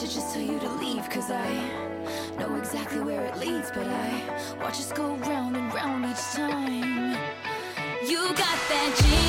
should just tell you to leave Cause I know exactly where it leads But I watch us go round and round each time. You got that James Dean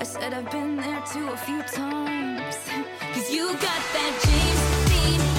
I said I've been there too a few times. Cause you got that James Dean.